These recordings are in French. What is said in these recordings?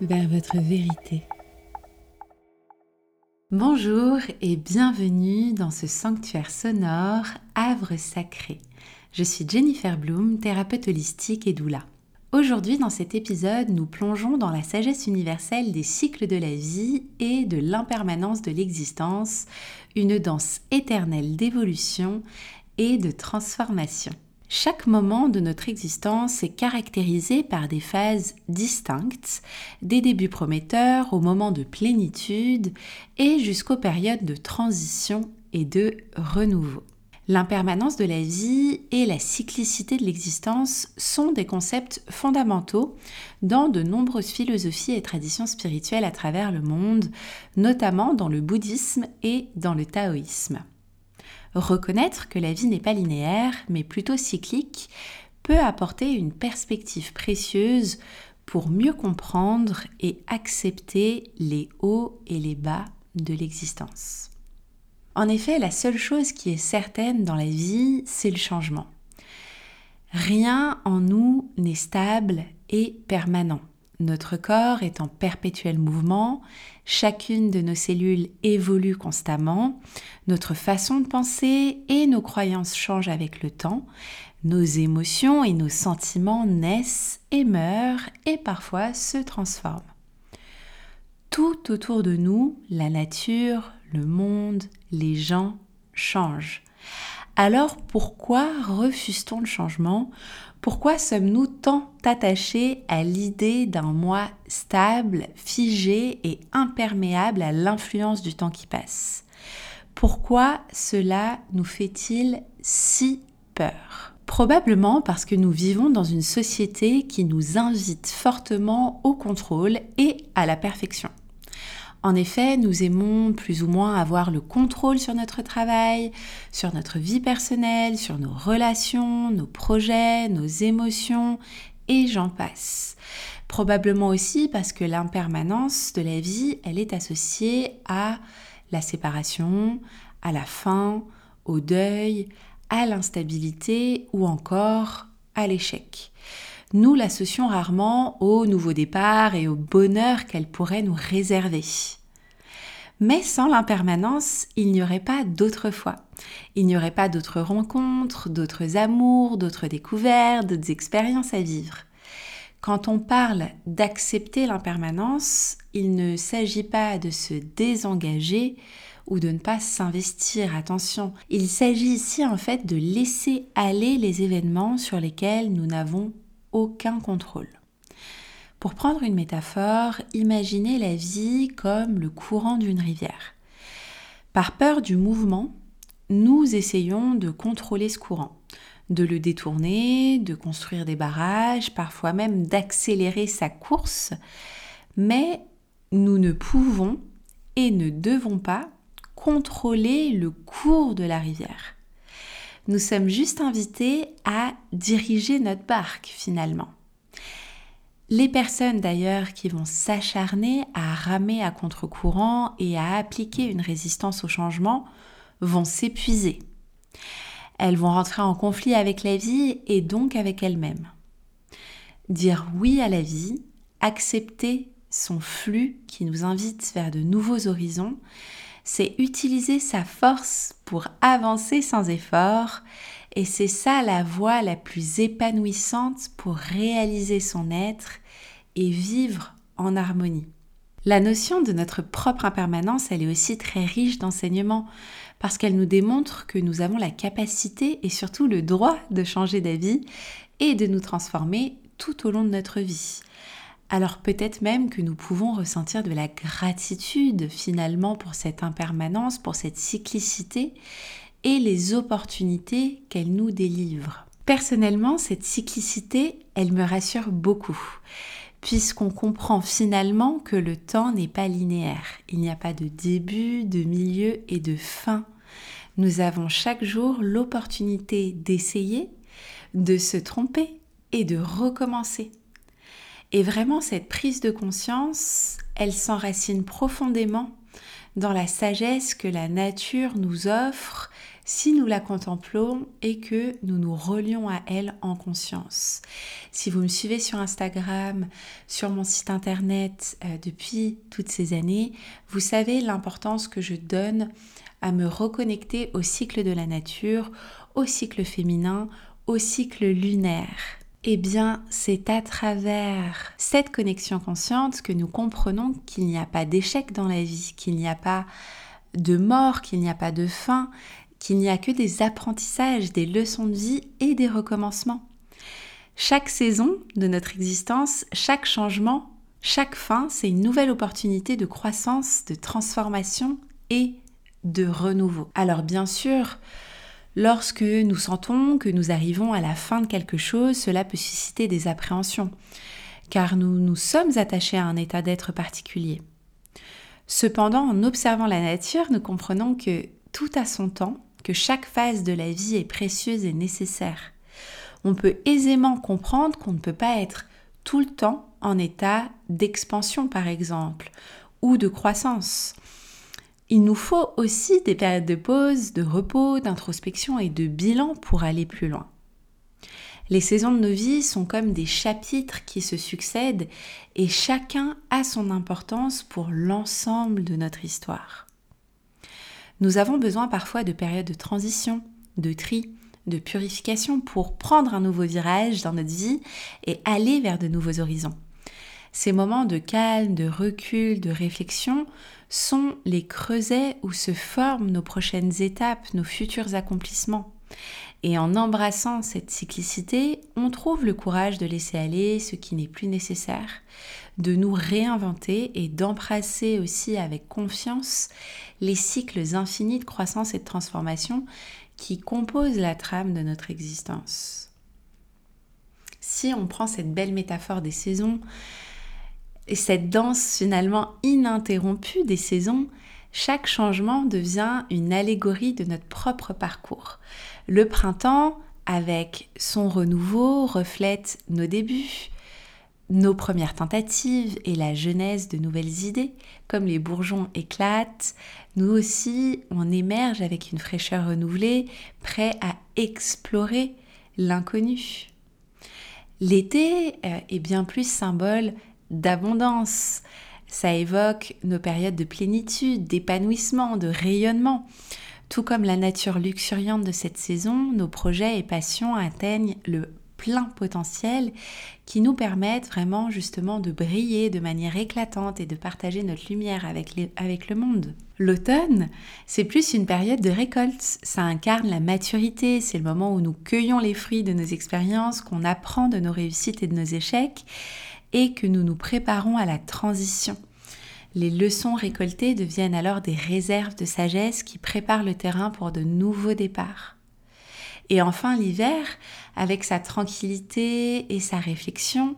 Vers votre vérité. Bonjour et bienvenue dans ce sanctuaire sonore Havre sacré. Je suis Jennifer Bloom, thérapeute holistique et doula. Aujourd'hui, dans cet épisode, nous plongeons dans la sagesse universelle des cycles de la vie et de l'impermanence de l'existence, une danse éternelle d'évolution et de transformation. Chaque moment de notre existence est caractérisé par des phases distinctes, des débuts prometteurs au moment de plénitude et jusqu'aux périodes de transition et de renouveau. L'impermanence de la vie et la cyclicité de l'existence sont des concepts fondamentaux dans de nombreuses philosophies et traditions spirituelles à travers le monde, notamment dans le bouddhisme et dans le taoïsme. Reconnaître que la vie n'est pas linéaire, mais plutôt cyclique, peut apporter une perspective précieuse pour mieux comprendre et accepter les hauts et les bas de l'existence. En effet, la seule chose qui est certaine dans la vie, c'est le changement. Rien en nous n'est stable et permanent. Notre corps est en perpétuel mouvement, chacune de nos cellules évolue constamment, notre façon de penser et nos croyances changent avec le temps, nos émotions et nos sentiments naissent et meurent et parfois se transforment. Tout autour de nous, la nature, le monde, les gens changent. Alors pourquoi refuse-t-on le changement? Pourquoi sommes-nous tant attachés à l'idée d'un moi stable, figé et imperméable à l'influence du temps qui passe? Pourquoi cela nous fait-il si peur? Probablement parce que nous vivons dans une société qui nous invite fortement au contrôle et à la perfection. En effet, nous aimons plus ou moins avoir le contrôle sur notre travail, sur notre vie personnelle, sur nos relations, nos projets, nos émotions, et j'en passe. Probablement aussi parce que l'impermanence de la vie, elle est associée à la séparation, à la fin, au deuil, à l'instabilité ou encore à l'échec nous l'associons rarement au nouveau départ et au bonheur qu'elle pourrait nous réserver. Mais sans l'impermanence, il n'y aurait pas d'autre foi. Il n'y aurait pas d'autres rencontres, d'autres amours, d'autres découvertes, d'autres expériences à vivre. Quand on parle d'accepter l'impermanence, il ne s'agit pas de se désengager ou de ne pas s'investir, attention. Il s'agit ici en fait de laisser aller les événements sur lesquels nous n'avons aucun contrôle. Pour prendre une métaphore, imaginez la vie comme le courant d'une rivière. Par peur du mouvement, nous essayons de contrôler ce courant, de le détourner, de construire des barrages, parfois même d'accélérer sa course, mais nous ne pouvons et ne devons pas contrôler le cours de la rivière. Nous sommes juste invités à diriger notre barque finalement. Les personnes d'ailleurs qui vont s'acharner à ramer à contre-courant et à appliquer une résistance au changement vont s'épuiser. Elles vont rentrer en conflit avec la vie et donc avec elles-mêmes. Dire oui à la vie, accepter son flux qui nous invite vers de nouveaux horizons, c'est utiliser sa force pour avancer sans effort et c'est ça la voie la plus épanouissante pour réaliser son être et vivre en harmonie. La notion de notre propre impermanence, elle est aussi très riche d'enseignements parce qu'elle nous démontre que nous avons la capacité et surtout le droit de changer d'avis et de nous transformer tout au long de notre vie alors peut-être même que nous pouvons ressentir de la gratitude finalement pour cette impermanence, pour cette cyclicité et les opportunités qu'elle nous délivre. Personnellement, cette cyclicité, elle me rassure beaucoup, puisqu'on comprend finalement que le temps n'est pas linéaire. Il n'y a pas de début, de milieu et de fin. Nous avons chaque jour l'opportunité d'essayer, de se tromper et de recommencer. Et vraiment, cette prise de conscience, elle s'enracine profondément dans la sagesse que la nature nous offre si nous la contemplons et que nous nous relions à elle en conscience. Si vous me suivez sur Instagram, sur mon site internet euh, depuis toutes ces années, vous savez l'importance que je donne à me reconnecter au cycle de la nature, au cycle féminin, au cycle lunaire. Eh bien, c'est à travers cette connexion consciente que nous comprenons qu'il n'y a pas d'échec dans la vie, qu'il n'y a pas de mort, qu'il n'y a pas de fin, qu'il n'y a que des apprentissages, des leçons de vie et des recommencements. Chaque saison de notre existence, chaque changement, chaque fin, c'est une nouvelle opportunité de croissance, de transformation et de renouveau. Alors bien sûr, lorsque nous sentons que nous arrivons à la fin de quelque chose, cela peut susciter des appréhensions, car nous nous sommes attachés à un état d'être particulier. Cependant, en observant la nature, nous comprenons que tout a son temps que chaque phase de la vie est précieuse et nécessaire. On peut aisément comprendre qu'on ne peut pas être tout le temps en état d'expansion par exemple, ou de croissance. Il nous faut aussi des périodes de pause, de repos, d'introspection et de bilan pour aller plus loin. Les saisons de nos vies sont comme des chapitres qui se succèdent et chacun a son importance pour l'ensemble de notre histoire. Nous avons besoin parfois de périodes de transition, de tri, de purification pour prendre un nouveau virage dans notre vie et aller vers de nouveaux horizons. Ces moments de calme, de recul, de réflexion sont les creusets où se forment nos prochaines étapes, nos futurs accomplissements. Et en embrassant cette cyclicité, on trouve le courage de laisser aller ce qui n'est plus nécessaire, de nous réinventer et d'embrasser aussi avec confiance les cycles infinis de croissance et de transformation qui composent la trame de notre existence. Si on prend cette belle métaphore des saisons, et cette danse finalement ininterrompue des saisons, chaque changement devient une allégorie de notre propre parcours. Le printemps, avec son renouveau, reflète nos débuts, nos premières tentatives et la genèse de nouvelles idées. Comme les bourgeons éclatent, nous aussi, on émerge avec une fraîcheur renouvelée, prêt à explorer l'inconnu. L'été euh, est bien plus symbole d'abondance. Ça évoque nos périodes de plénitude, d'épanouissement, de rayonnement. Tout comme la nature luxuriante de cette saison, nos projets et passions atteignent le plein potentiel qui nous permettent vraiment justement de briller de manière éclatante et de partager notre lumière avec, avec le monde. L'automne, c'est plus une période de récolte, ça incarne la maturité, c'est le moment où nous cueillons les fruits de nos expériences, qu'on apprend de nos réussites et de nos échecs et que nous nous préparons à la transition. Les leçons récoltées deviennent alors des réserves de sagesse qui préparent le terrain pour de nouveaux départs. Et enfin l'hiver, avec sa tranquillité et sa réflexion,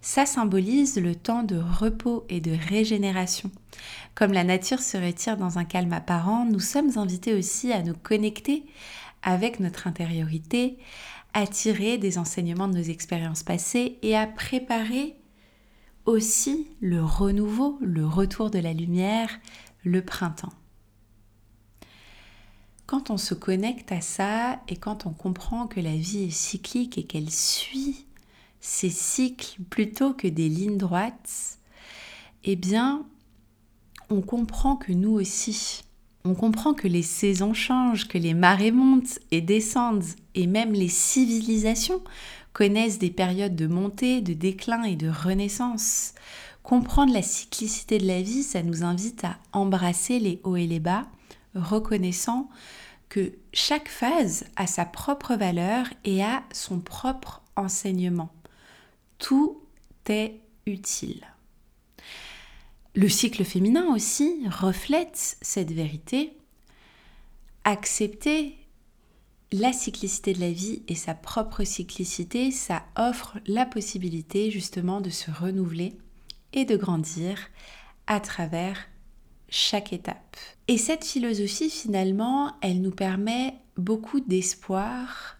ça symbolise le temps de repos et de régénération. Comme la nature se retire dans un calme apparent, nous sommes invités aussi à nous connecter avec notre intériorité, à tirer des enseignements de nos expériences passées et à préparer aussi le renouveau, le retour de la lumière, le printemps. Quand on se connecte à ça et quand on comprend que la vie est cyclique et qu'elle suit ces cycles plutôt que des lignes droites, eh bien, on comprend que nous aussi, on comprend que les saisons changent, que les marées montent et descendent, et même les civilisations connaissent des périodes de montée, de déclin et de renaissance. Comprendre la cyclicité de la vie, ça nous invite à embrasser les hauts et les bas, reconnaissant que chaque phase a sa propre valeur et a son propre enseignement. Tout est utile. Le cycle féminin aussi reflète cette vérité. Accepter la cyclicité de la vie et sa propre cyclicité, ça offre la possibilité justement de se renouveler et de grandir à travers chaque étape. Et cette philosophie, finalement, elle nous permet beaucoup d'espoir,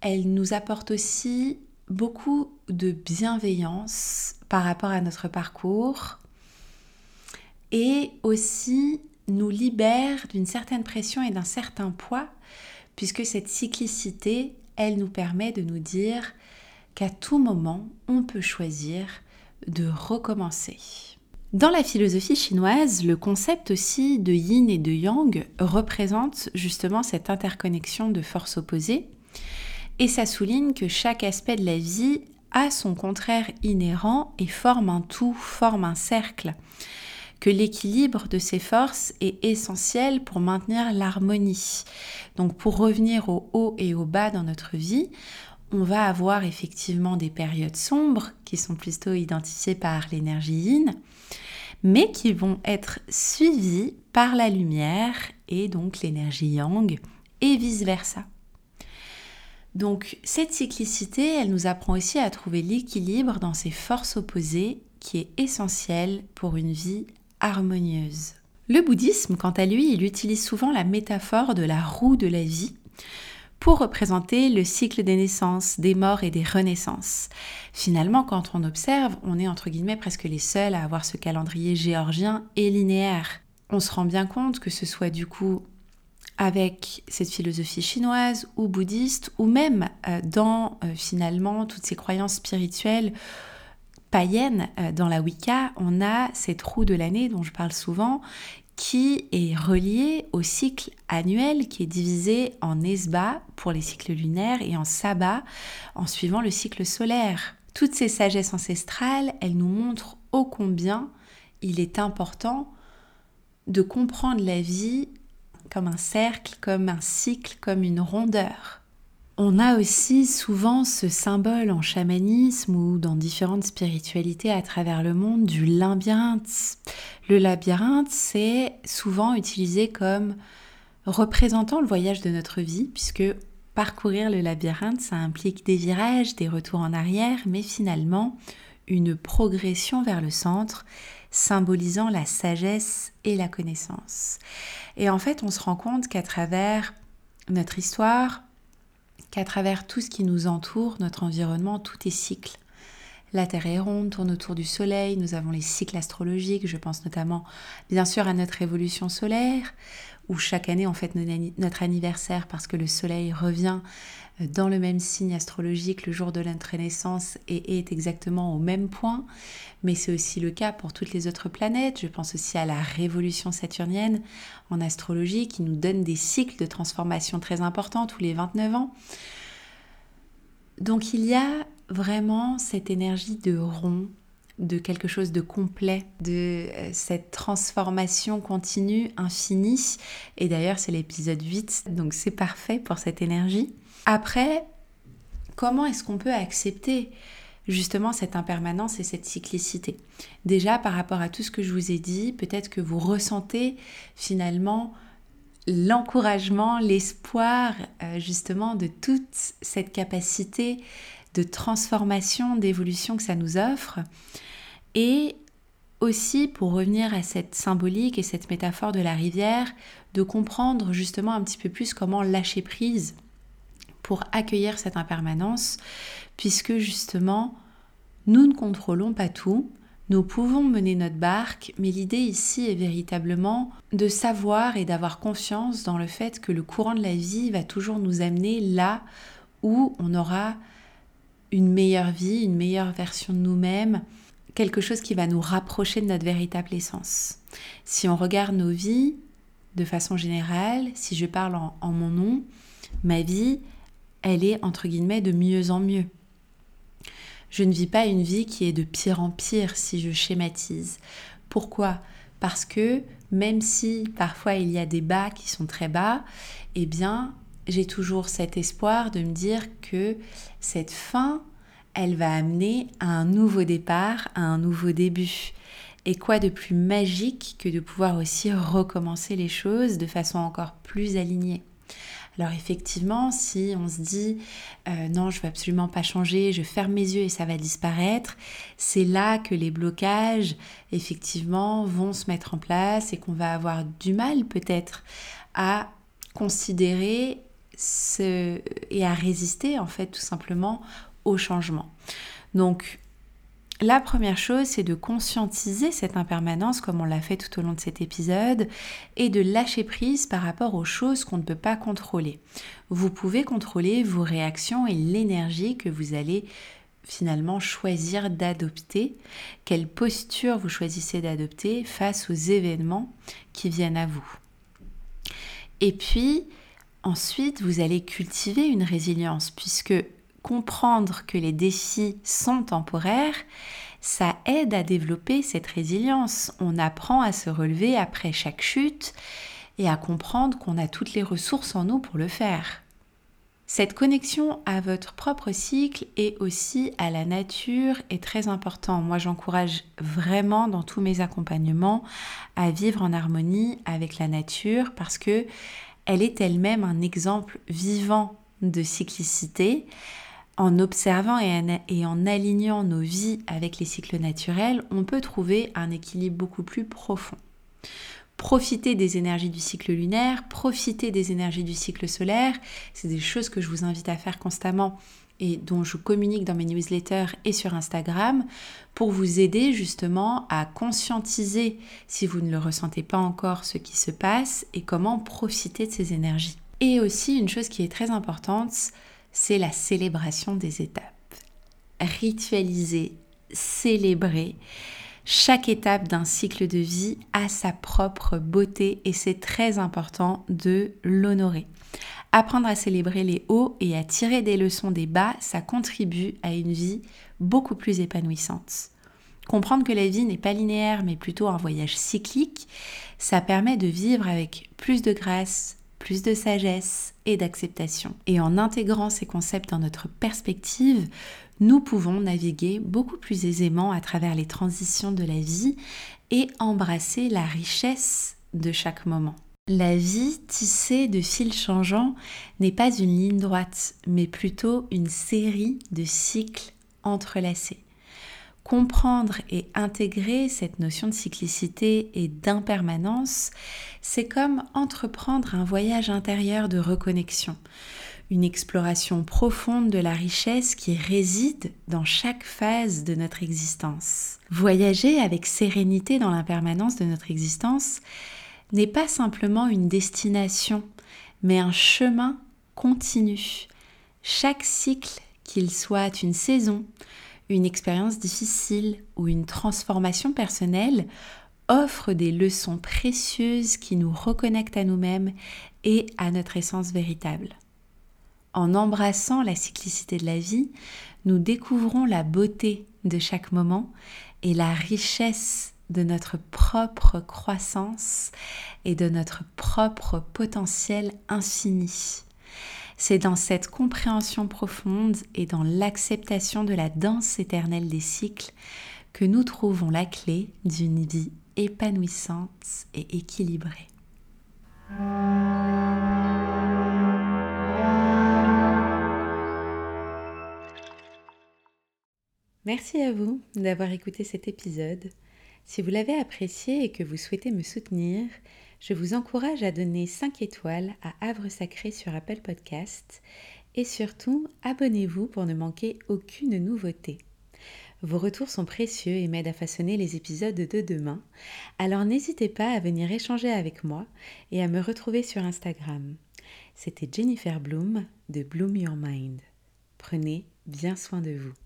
elle nous apporte aussi beaucoup de bienveillance par rapport à notre parcours et aussi nous libère d'une certaine pression et d'un certain poids, puisque cette cyclicité, elle nous permet de nous dire qu'à tout moment, on peut choisir de recommencer. Dans la philosophie chinoise, le concept aussi de yin et de yang représente justement cette interconnexion de forces opposées et ça souligne que chaque aspect de la vie a son contraire inhérent et forme un tout, forme un cercle que l'équilibre de ces forces est essentiel pour maintenir l'harmonie. Donc pour revenir au haut et au bas dans notre vie, on va avoir effectivement des périodes sombres qui sont plutôt identifiées par l'énergie yin, mais qui vont être suivies par la lumière et donc l'énergie yang et vice-versa. Donc cette cyclicité, elle nous apprend aussi à trouver l'équilibre dans ces forces opposées qui est essentiel pour une vie harmonieuse. Le bouddhisme, quant à lui, il utilise souvent la métaphore de la roue de la vie pour représenter le cycle des naissances, des morts et des renaissances. Finalement, quand on observe, on est entre guillemets presque les seuls à avoir ce calendrier géorgien et linéaire. On se rend bien compte que ce soit du coup avec cette philosophie chinoise ou bouddhiste, ou même euh, dans euh, finalement toutes ces croyances spirituelles païenne, euh, dans la Wicca, on a cette roue de l'année dont je parle souvent, qui est reliée au cycle annuel qui est divisé en Esba pour les cycles lunaires et en Saba en suivant le cycle solaire. Toutes ces sagesses ancestrales, elles nous montrent ô combien il est important de comprendre la vie comme un cercle, comme un cycle, comme une rondeur. On a aussi souvent ce symbole en chamanisme ou dans différentes spiritualités à travers le monde du labyrinthe. Le labyrinthe, c'est souvent utilisé comme représentant le voyage de notre vie, puisque parcourir le labyrinthe, ça implique des virages, des retours en arrière, mais finalement une progression vers le centre, symbolisant la sagesse et la connaissance. Et en fait, on se rend compte qu'à travers notre histoire, qu'à travers tout ce qui nous entoure, notre environnement, tout est cycle. La Terre est ronde, tourne autour du Soleil, nous avons les cycles astrologiques, je pense notamment bien sûr à notre évolution solaire, où chaque année on fête notre anniversaire parce que le Soleil revient dans le même signe astrologique le jour de notre naissance et est exactement au même point. Mais c'est aussi le cas pour toutes les autres planètes. Je pense aussi à la révolution saturnienne en astrologie qui nous donne des cycles de transformation très importants tous les 29 ans. Donc il y a vraiment cette énergie de rond, de quelque chose de complet, de euh, cette transformation continue, infinie. Et d'ailleurs, c'est l'épisode 8, donc c'est parfait pour cette énergie. Après, comment est-ce qu'on peut accepter justement cette impermanence et cette cyclicité? Déjà, par rapport à tout ce que je vous ai dit, peut-être que vous ressentez finalement l'encouragement, l'espoir euh, justement de toute cette capacité de transformation, d'évolution que ça nous offre. Et aussi, pour revenir à cette symbolique et cette métaphore de la rivière, de comprendre justement un petit peu plus comment lâcher prise pour accueillir cette impermanence, puisque justement, nous ne contrôlons pas tout, nous pouvons mener notre barque, mais l'idée ici est véritablement de savoir et d'avoir confiance dans le fait que le courant de la vie va toujours nous amener là où on aura une meilleure vie, une meilleure version de nous-mêmes, quelque chose qui va nous rapprocher de notre véritable essence. Si on regarde nos vies de façon générale, si je parle en, en mon nom, ma vie, elle est entre guillemets de mieux en mieux. Je ne vis pas une vie qui est de pire en pire si je schématise. Pourquoi? Parce que même si parfois il y a des bas qui sont très bas, eh bien j'ai toujours cet espoir de me dire que cette fin, elle va amener à un nouveau départ, à un nouveau début. Et quoi de plus magique que de pouvoir aussi recommencer les choses de façon encore plus alignée. Alors effectivement, si on se dit euh, non, je veux absolument pas changer, je ferme mes yeux et ça va disparaître, c'est là que les blocages effectivement vont se mettre en place et qu'on va avoir du mal peut-être à considérer et à résister en fait tout simplement au changement. Donc La première chose, c'est de conscientiser cette impermanence comme on l'a fait tout au long de cet épisode et de lâcher prise par rapport aux choses qu'on ne peut pas contrôler. Vous pouvez contrôler vos réactions et l'énergie que vous allez finalement choisir d'adopter, quelle posture vous choisissez d'adopter face aux événements qui viennent à vous. Et puis, ensuite, vous allez cultiver une résilience puisque comprendre que les défis sont temporaires, ça aide à développer cette résilience. On apprend à se relever après chaque chute et à comprendre qu'on a toutes les ressources en nous pour le faire. Cette connexion à votre propre cycle et aussi à la nature est très important. Moi, j'encourage vraiment dans tous mes accompagnements à vivre en harmonie avec la nature parce que elle est elle-même un exemple vivant de cyclicité en observant et en, alignant nos vies avec les cycles naturels, on peut trouver un équilibre beaucoup plus profond. Profiter des énergies du cycle lunaire, profiter des énergies du cycle solaire, c'est des choses que je vous invite à faire constamment et dont je communique dans mes newsletters et sur Instagram pour vous aider justement à conscientiser, si vous ne le ressentez pas encore, ce qui se passe et comment profiter de ces énergies. Et aussi une chose qui est très importante, c'est la célébration des étapes. Ritualiser, célébrer. Chaque étape d'un cycle de vie a sa propre beauté et c'est très important de l'honorer. Apprendre à célébrer les hauts et à tirer des leçons des bas, ça contribue à une vie beaucoup plus épanouissante. Comprendre que la vie n'est pas linéaire mais plutôt un voyage cyclique, ça permet de vivre avec plus de grâce, plus de sagesse et d'acceptation. Et en intégrant ces concepts dans notre perspective, nous pouvons naviguer beaucoup plus aisément à travers les transitions de la vie et embrasser la richesse de chaque moment. La vie tissée de fils changeants n'est pas une ligne droite, mais plutôt une série de cycles entrelacés. Comprendre et intégrer cette notion de cyclicité et d'impermanence, c'est comme entreprendre un voyage intérieur de reconnexion, une exploration profonde de la richesse qui réside dans chaque phase de notre existence. Voyager avec sérénité dans l'impermanence de notre existence n'est pas simplement une destination, mais un chemin continu. Chaque cycle, qu'il soit une saison, une expérience difficile ou une transformation personnelle offre des leçons précieuses qui nous reconnectent à nous-mêmes et à notre essence véritable. En embrassant la cyclicité de la vie, nous découvrons la beauté de chaque moment et la richesse de notre propre croissance et de notre propre potentiel infini. C'est dans cette compréhension profonde et dans l'acceptation de la danse éternelle des cycles que nous trouvons la clé d'une vie épanouissante et équilibrée. Merci à vous d'avoir écouté cet épisode. Si vous l'avez apprécié et que vous souhaitez me soutenir, je vous encourage à donner 5 étoiles à Havre Sacré sur Apple Podcast et surtout abonnez-vous pour ne manquer aucune nouveauté. Vos retours sont précieux et m'aident à façonner les épisodes de demain, alors n'hésitez pas à venir échanger avec moi et à me retrouver sur Instagram. C'était Jennifer Bloom de Bloom Your Mind. Prenez bien soin de vous.